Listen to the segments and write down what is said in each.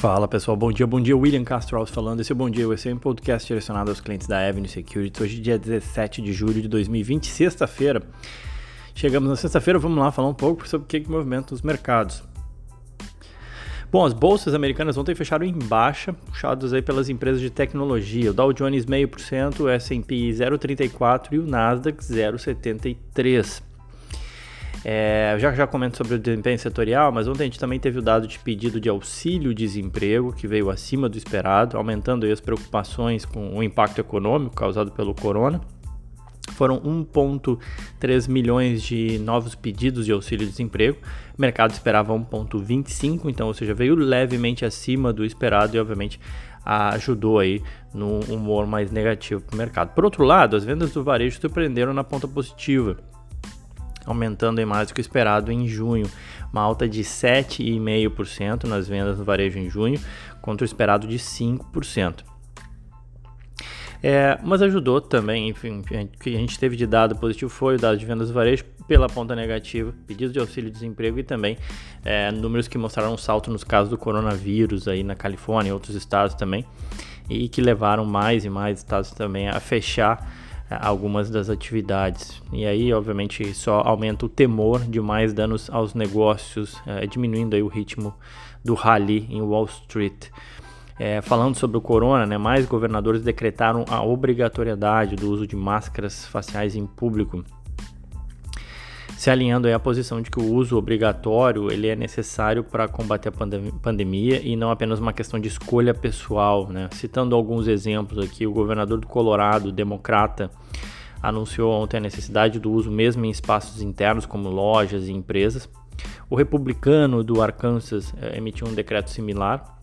Fala pessoal, bom dia, bom dia, William Castro Alves falando. Esse é o Bom Dia esse é um podcast direcionado aos clientes da Avenue Security. Hoje, dia 17 de julho de 2020, sexta-feira. Chegamos na sexta-feira, vamos lá falar um pouco sobre o que, que movimenta os mercados. Bom, as bolsas americanas ontem fecharam em baixa, puxadas aí pelas empresas de tecnologia. O Dow Jones 0,5%, o S&P 0,34% e o Nasdaq 0,73%. É, já já comento sobre o desempenho setorial, mas ontem a gente também teve o dado de pedido de auxílio-desemprego, que veio acima do esperado, aumentando as preocupações com o impacto econômico causado pelo corona. Foram 1,3 milhões de novos pedidos de auxílio-desemprego. O mercado esperava 1,25, então, ou seja, veio levemente acima do esperado e, obviamente, ajudou aí no humor mais negativo para o mercado. Por outro lado, as vendas do varejo surpreenderam na ponta positiva aumentando mais do que o esperado em junho, uma alta de 7,5% nas vendas no varejo em junho, contra o esperado de 5%. É, mas ajudou também, enfim, o que a gente teve de dado positivo foi o dado de vendas do varejo pela ponta negativa, pedidos de auxílio-desemprego e também é, números que mostraram um salto nos casos do coronavírus aí na Califórnia e outros estados também, e que levaram mais e mais estados também a fechar algumas das atividades. E aí, obviamente, só aumenta o temor de mais danos aos negócios, é, diminuindo aí o ritmo do rally em Wall Street. É, falando sobre o corona, né, mais governadores decretaram a obrigatoriedade do uso de máscaras faciais em público se alinhando à posição de que o uso obrigatório ele é necessário para combater a pandem pandemia e não apenas uma questão de escolha pessoal. Né? Citando alguns exemplos aqui, o governador do Colorado, democrata, anunciou ontem a necessidade do uso mesmo em espaços internos como lojas e empresas. O republicano do Arkansas eh, emitiu um decreto similar,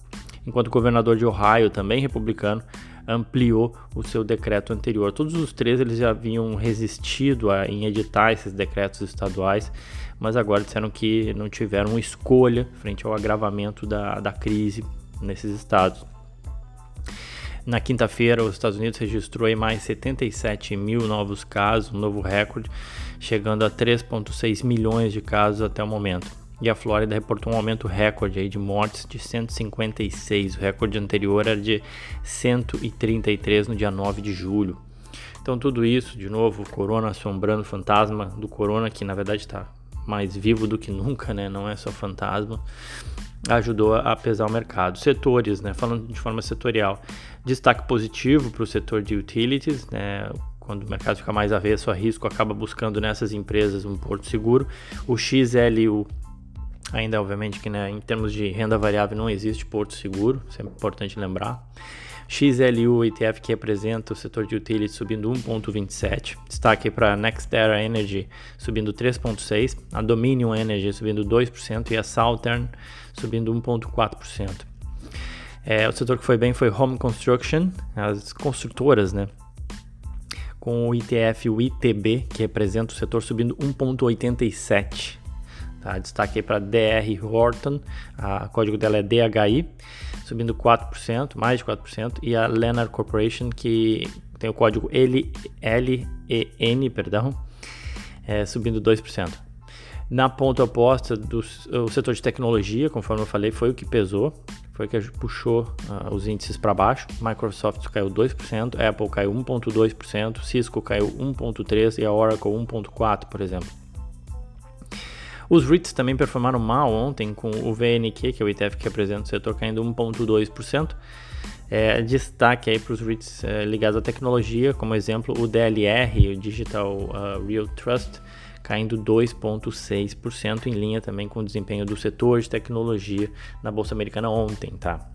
enquanto o governador de Ohio, também republicano, ampliou o seu decreto anterior. Todos os três eles já haviam resistido a, em editar esses decretos estaduais, mas agora disseram que não tiveram escolha frente ao agravamento da, da crise nesses estados. Na quinta-feira, os Estados Unidos registrou mais 77 mil novos casos, um novo recorde, chegando a 3,6 milhões de casos até o momento e a Flórida reportou um aumento recorde aí de mortes de 156. O recorde anterior era de 133 no dia 9 de julho. Então tudo isso, de novo, o corona assombrando o fantasma do corona, que na verdade está mais vivo do que nunca, né? Não é só fantasma. Ajudou a pesar o mercado. Setores, né? Falando de forma setorial, destaque positivo para o setor de utilities, né? quando o mercado fica mais avesso a risco, acaba buscando nessas empresas um porto seguro. O XLU Ainda, obviamente, que né, em termos de renda variável não existe porto seguro, sempre é importante lembrar. XLU ETF que representa o setor de utility subindo 1,27. Destaque para NextEra Energy subindo 3,6%, a Dominion Energy subindo 2% e a Southern subindo 1,4%. É, o setor que foi bem foi Home Construction, as construtoras, né? Com o ETF, o ITB, que representa o setor subindo 1,87%. Tá? Destaque para DR Horton, o código dela é DHI, subindo 4%, mais de 4%, e a Lennar Corporation, que tem o código LEN, perdão, é, subindo 2%. Na ponta oposta, do, o setor de tecnologia, conforme eu falei, foi o que pesou, foi o que puxou uh, os índices para baixo. Microsoft caiu 2%, Apple caiu 1,2%, Cisco caiu 1,3% e a Oracle 1,4%, por exemplo. Os REITs também performaram mal ontem, com o VNQ, que é o ETF que representa o setor, caindo 1,2%. É, destaque aí para os REITs é, ligados à tecnologia, como exemplo o DLR, o Digital uh, Real Trust, caindo 2,6%, em linha também com o desempenho do setor de tecnologia na Bolsa Americana ontem, tá?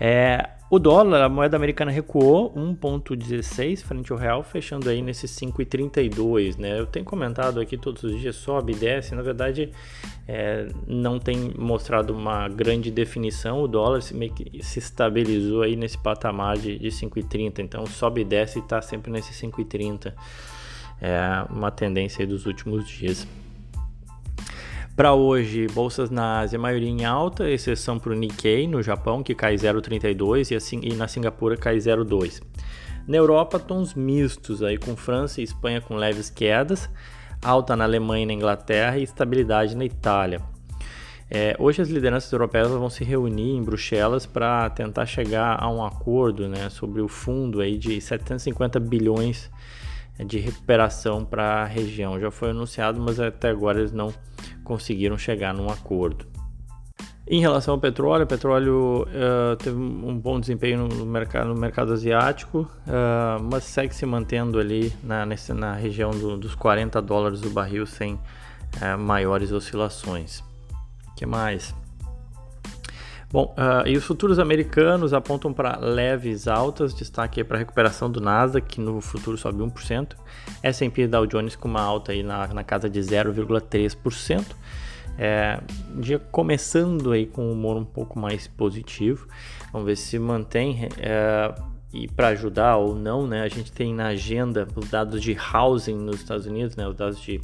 É, o dólar, a moeda americana recuou 1,16 frente ao real, fechando aí nesses 5,32, né? Eu tenho comentado aqui todos os dias, sobe e desce, na verdade é, não tem mostrado uma grande definição, o dólar se, meio que se estabilizou aí nesse patamar de, de 5,30, então sobe e desce e está sempre nesse 5,30, é uma tendência dos últimos dias. Para hoje, bolsas na Ásia, maioria em alta, exceção para o Nikkei no Japão, que cai 0,32 e, assim, e na Singapura cai 0,2. Na Europa, tons mistos, aí com França e Espanha com leves quedas, alta na Alemanha e na Inglaterra e estabilidade na Itália. É, hoje as lideranças europeias vão se reunir em Bruxelas para tentar chegar a um acordo né, sobre o fundo aí de 750 bilhões de recuperação para a região. Já foi anunciado, mas até agora eles não conseguiram chegar num acordo. Em relação ao petróleo, o petróleo uh, teve um bom desempenho no mercado, no mercado asiático, uh, mas segue se mantendo ali na, nesse, na região do, dos 40 dólares o barril sem uh, maiores oscilações. O que mais? Bom, e os futuros americanos apontam para leves altas, destaque para a recuperação do Nasdaq, que no futuro sobe 1%, S&P Dow Jones com uma alta aí na, na casa de 0,3%, é, dia começando aí com um humor um pouco mais positivo. Vamos ver se mantém. É, e para ajudar ou não, né, a gente tem na agenda os dados de housing nos Estados Unidos, né, os dados de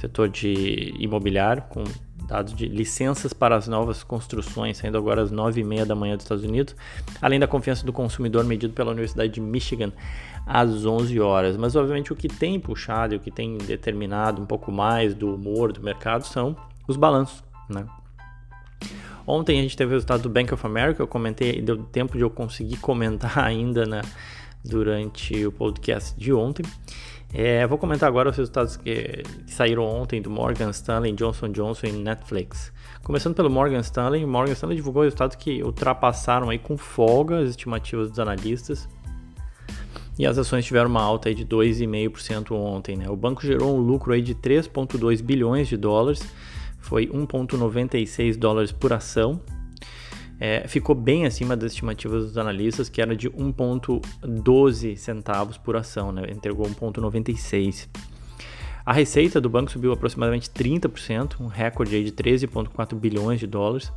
setor de imobiliário, com dados de licenças para as novas construções, saindo agora às 9h30 da manhã dos Estados Unidos, além da confiança do consumidor medido pela Universidade de Michigan às 11 horas. Mas, obviamente, o que tem puxado e o que tem determinado um pouco mais do humor do mercado são os balanços, né? Ontem a gente teve o resultado do Bank of America, eu comentei, deu tempo de eu conseguir comentar ainda na, durante o podcast de ontem. É, vou comentar agora os resultados que, que, saíram ontem do Morgan Stanley, Johnson Johnson e Netflix. Começando pelo Morgan Stanley, Morgan Stanley divulgou resultados que ultrapassaram aí com folga as estimativas dos analistas. E as ações tiveram uma alta aí de 2,5% ontem. Né? O banco gerou um lucro aí de 3,2 bilhões de dólares foi 1,96 dólares por ação. É, ficou bem acima das estimativas dos analistas, que era de 1,12 centavos por ação, né? entregou 1,96. A receita do banco subiu aproximadamente 30%, um recorde aí de 13,4 bilhões de dólares,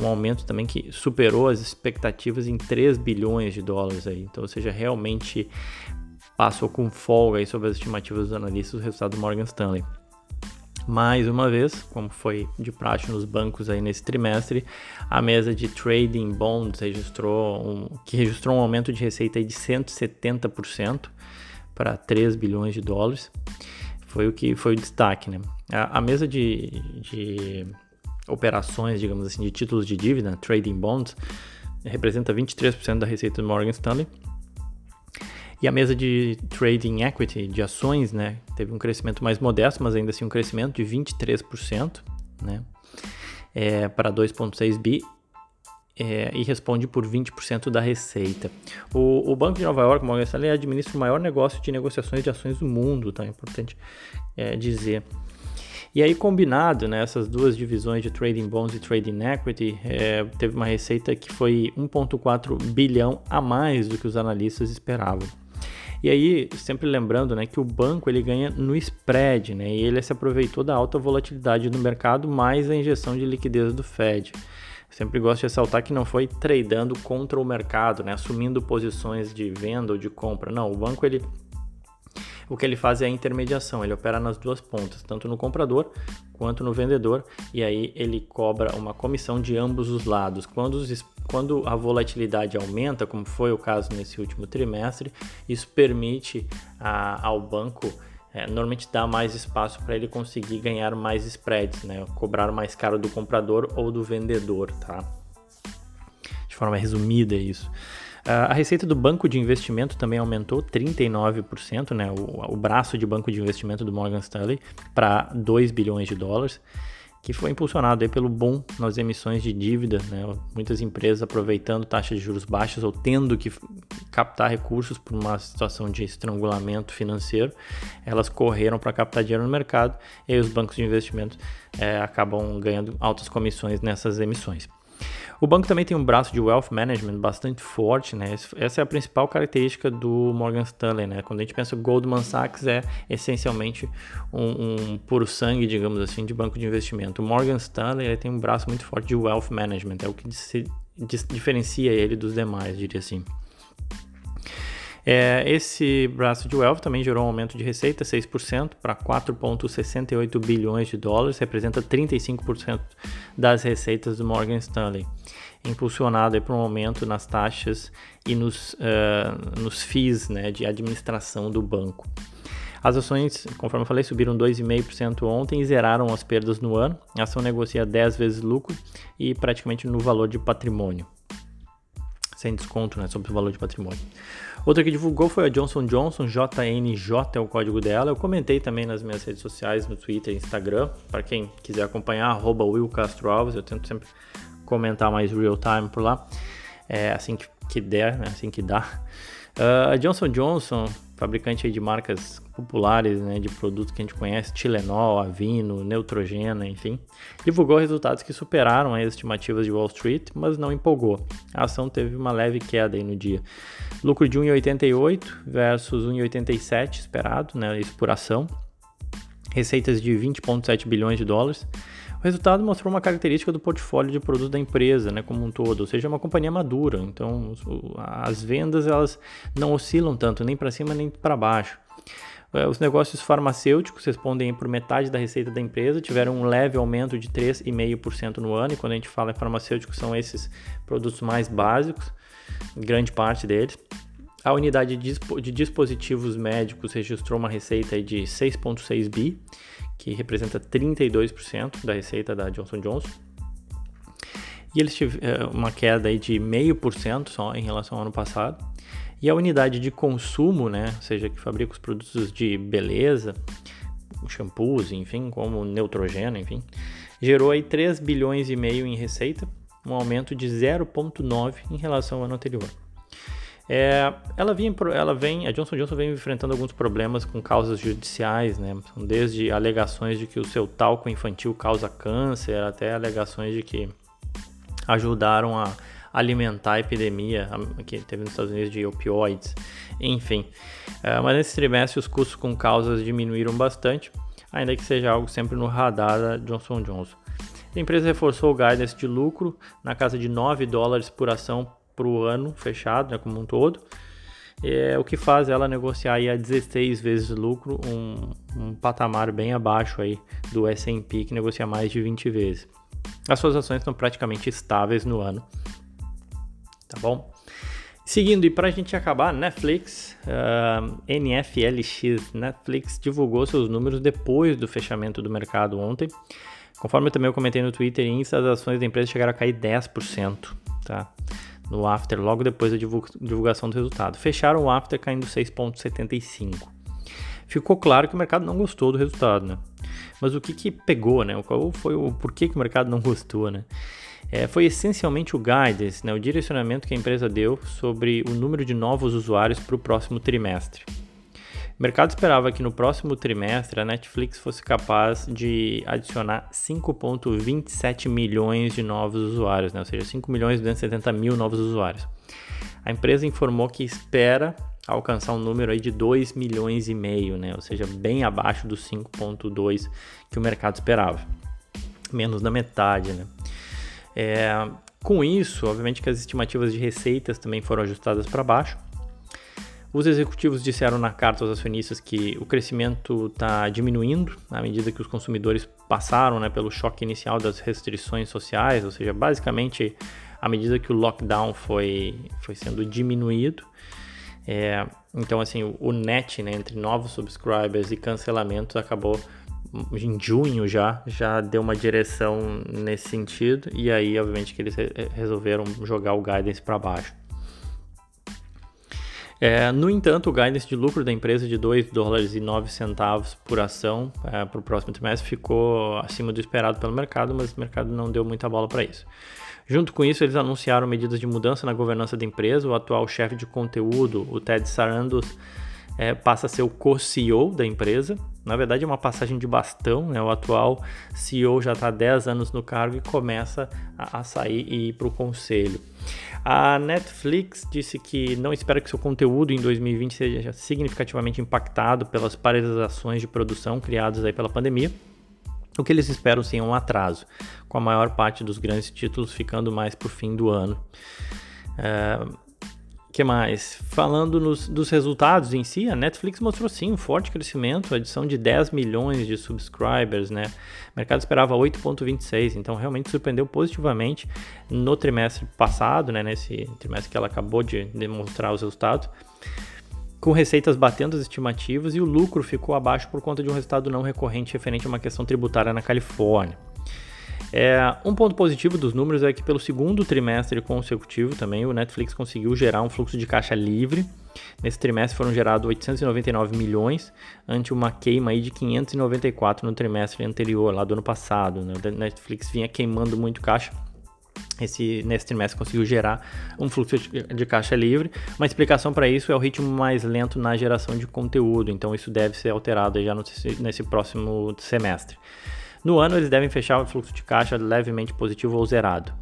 um aumento também que superou as expectativas em 3 bilhões de dólares aí. Então, ou seja, realmente passou com folga aí sobre as estimativas dos analistas o resultado do Morgan Stanley. Mais uma vez, como foi de praxe nos bancos aí nesse trimestre, a mesa de trading bonds registrou um, que registrou um aumento de receita de 170% para 3 bilhões de dólares. Foi o que foi o destaque, né? A, a mesa de, de operações, digamos assim, de títulos de dívida, trading bonds, representa 23% da receita do Morgan Stanley e a mesa de trading equity, de ações, né, teve um crescimento mais modesto, mas ainda assim um crescimento de 23%, né, é, para 2,6 bi é, e responde por 20% da receita. O, o, Banco de Nova York, Morgan Stanley, administra o maior negócio de negociações de ações do mundo, tá? É importante é, dizer. E aí, combinado, né, essas duas divisões de Trading Bonds e Trading Equity, é, teve uma receita que foi 1,4 bilhão a mais do que os analistas esperavam. E aí, sempre lembrando, né, que o banco ele ganha no spread, né, e ele se aproveitou da alta volatilidade do mercado mais a injeção de liquidez do Fed. Sempre gosto de ressaltar que não foi tradando contra o mercado, né, assumindo posições de venda ou de compra. Não, o banco ele o que ele faz é a intermediação, ele opera nas duas pontas, tanto no comprador quanto no vendedor, e aí ele cobra uma comissão de ambos os lados. Quando, os, quando a volatilidade aumenta, como foi o caso nesse último trimestre, isso permite a, ao banco é, normalmente dá mais espaço para ele conseguir ganhar mais spreads, né? cobrar mais caro do comprador ou do vendedor, tá? De forma resumida é isso. A receita do banco de investimento também aumentou 39%, né? O, o braço de banco de investimento do Morgan Stanley para 2 bilhões de dólares, que foi impulsionado aí pelo boom nas emissões de dívida, né? Muitas empresas aproveitando taxas de juros baixas ou tendo que captar recursos por uma situação de estrangulamento financeiro, elas correram para captar dinheiro no mercado e os bancos de investimento é, acabam ganhando altas comissões nessas emissões. O banco também tem um braço de wealth management bastante forte, né? Essa é a principal característica do Morgan Stanley, né? Quando a gente pensa Goldman Sachs é essencialmente um, um puro sangue, digamos assim, de banco de investimento. O Morgan Stanley tem um braço muito forte de wealth management, é o que se diferencia ele dos demais, diria assim. É, esse braço de Wealth também gerou um aumento de receita 6% para 4,68 bilhões de dólares, representa 35% das receitas do Morgan Stanley, impulsionado por um aumento nas taxas e nos, uh, nos FIIs né, de administração do banco. As ações, conforme eu falei, subiram 2,5% ontem e zeraram as perdas no ano. A ação negocia 10 vezes lucro e praticamente no valor de patrimônio. Sem desconto né, sobre o valor de patrimônio. Outra que divulgou foi a Johnson Johnson, JNJ é o código dela. Eu comentei também nas minhas redes sociais, no Twitter e Instagram. Para quem quiser acompanhar, arroba Will Castro Alves. Eu tento sempre comentar mais real time por lá. É assim que, que der, né, assim que dá. Uh, a Johnson Johnson, fabricante de marcas populares, né, de produtos que a gente conhece, Tilenol, Avino, Neutrogena, enfim, divulgou resultados que superaram as estimativas de Wall Street, mas não empolgou. A ação teve uma leve queda no dia. Lucro de 1,88 versus 1,87 esperado, né, isso por ação. Receitas de 20,7 bilhões de dólares. O resultado mostrou uma característica do portfólio de produtos da empresa, né, como um todo, ou seja, é uma companhia madura. Então, as vendas elas não oscilam tanto, nem para cima nem para baixo. É, os negócios farmacêuticos respondem por metade da receita da empresa, tiveram um leve aumento de 3,5% no ano, e quando a gente fala em farmacêuticos, são esses produtos mais básicos, grande parte deles. A unidade de dispositivos médicos registrou uma receita de 6,6 bi, que representa 32% da receita da Johnson Johnson. E eles tiveram é, uma queda de 0,5% só em relação ao ano passado. E a unidade de consumo, né, seja, que fabrica os produtos de beleza, shampoos, enfim, como Neutrogena, enfim, gerou aí 3 bilhões e meio em receita, um aumento de 0,9 em relação ao ano anterior. É, ela, ela vem, a Johnson Johnson vem enfrentando alguns problemas com causas judiciais, né? Desde alegações de que o seu talco infantil causa câncer, até alegações de que ajudaram a alimentar a epidemia que teve nos Estados Unidos de opioides, enfim. É, mas nesse trimestre os custos com causas diminuíram bastante, ainda que seja algo sempre no radar da Johnson Johnson. A empresa reforçou o guidance de lucro na casa de 9 dólares por ação para o ano fechado, né, como um todo. É, o que faz ela negociar aí a 16 vezes lucro, um, um patamar bem abaixo aí do S&P que negocia mais de 20 vezes. As suas ações estão praticamente estáveis no ano, tá bom? Seguindo, e para a gente acabar, Netflix, uh, ah, NFLX, Netflix divulgou seus números depois do fechamento do mercado ontem. Conforme também eu comentei no Twitter, as ações da empresa chegaram a cair 10%, tá? no after logo depois da divulgação do resultado. Fecharam o after caindo 6,75. Ficou claro que o mercado não gostou do resultado, né? Mas o que, que pegou, né? Qual foi o porquê que o mercado não gostou, né? É, foi essencialmente o guidance, né? o direcionamento que a empresa deu sobre o número de novos usuários para o próximo trimestre. O mercado esperava que no próximo trimestre a Netflix fosse capaz de adicionar 5,27 milhões de novos usuários, né? ou seja, 5 milhões e 270 mil novos usuários. A empresa informou que espera alcançar um número aí de 2 milhões e meio, né? ou seja, bem abaixo dos 5,2 que o mercado esperava, menos da metade. Né? É, com isso, obviamente que as estimativas de receitas também foram ajustadas para baixo os executivos disseram na carta aos acionistas que o crescimento está diminuindo à medida que os consumidores passaram né, pelo choque inicial das restrições sociais, ou seja, basicamente à medida que o lockdown foi, foi sendo diminuído. É, então, assim, o, o net né, entre novos subscribers e cancelamentos acabou em junho já, já deu uma direção nesse sentido, e aí, obviamente, que eles resolveram jogar o guidance para baixo. É, no entanto, o guidance de lucro da empresa de 2 dólares e 9 centavos por ação é, para o próximo trimestre ficou acima do esperado pelo mercado, mas o mercado não deu muita bola para isso. Junto com isso, eles anunciaram medidas de mudança na governança da empresa. O atual chefe de conteúdo, o Ted Sarandos, é, passa a ser o co-CEO da empresa. Na verdade, é uma passagem de bastão. Né? O atual CEO já está há 10 anos no cargo e começa a, a sair e ir para o conselho. A Netflix disse que não espera que seu conteúdo em 2020 seja significativamente impactado pelas paralisações de produção criadas aí pela pandemia. O que eles esperam sim é um atraso, com a maior parte dos grandes títulos ficando mais para o fim do ano. É, que mais? Falando nos, dos resultados em si, a Netflix mostrou sim um forte crescimento, adição de 10 milhões de subscribers, né? O mercado esperava 8,26, então realmente surpreendeu positivamente no trimestre passado, né? Nesse trimestre que ela acabou de demonstrar os resultados. com receitas batendo as estimativas e o lucro ficou abaixo por conta de um resultado não recorrente referente a uma questão tributária na Califórnia. É, um ponto positivo dos números é que pelo segundo trimestre consecutivo também o Netflix conseguiu gerar um fluxo de caixa livre. Nesse trimestre foram gerados 899 milhões, ante uma queima aí de 594 no trimestre anterior, lá do ano passado. Né? O Netflix vinha queimando muito caixa. Esse, nesse trimestre conseguiu gerar um fluxo de, caixa livre. Uma explicação para isso é o ritmo mais lento na geração de conteúdo, então isso deve ser alterado já nesse próximo semestre. No ano, eles devem fechar o fluxo de caixa levemente positivo ou zerado.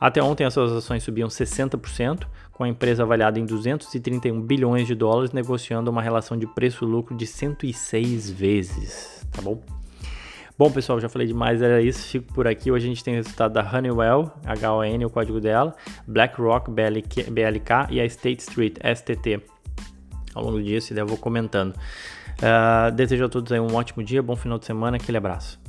Até ontem, as suas ações subiam 60%, com a empresa avaliada em 231 bilhões de dólares, negociando uma relação de preço-lucro de 106 vezes. Tá bom? Bom, pessoal, já falei demais, era isso. Fico por aqui. Hoje a gente tem o resultado da Honeywell, HON, o código dela, BlackRock, BLK, BLK e a State Street, STT. Ao longo disso, eu vou comentando. Uh, desejo a todos aí um ótimo dia, bom final de semana, aquele abraço.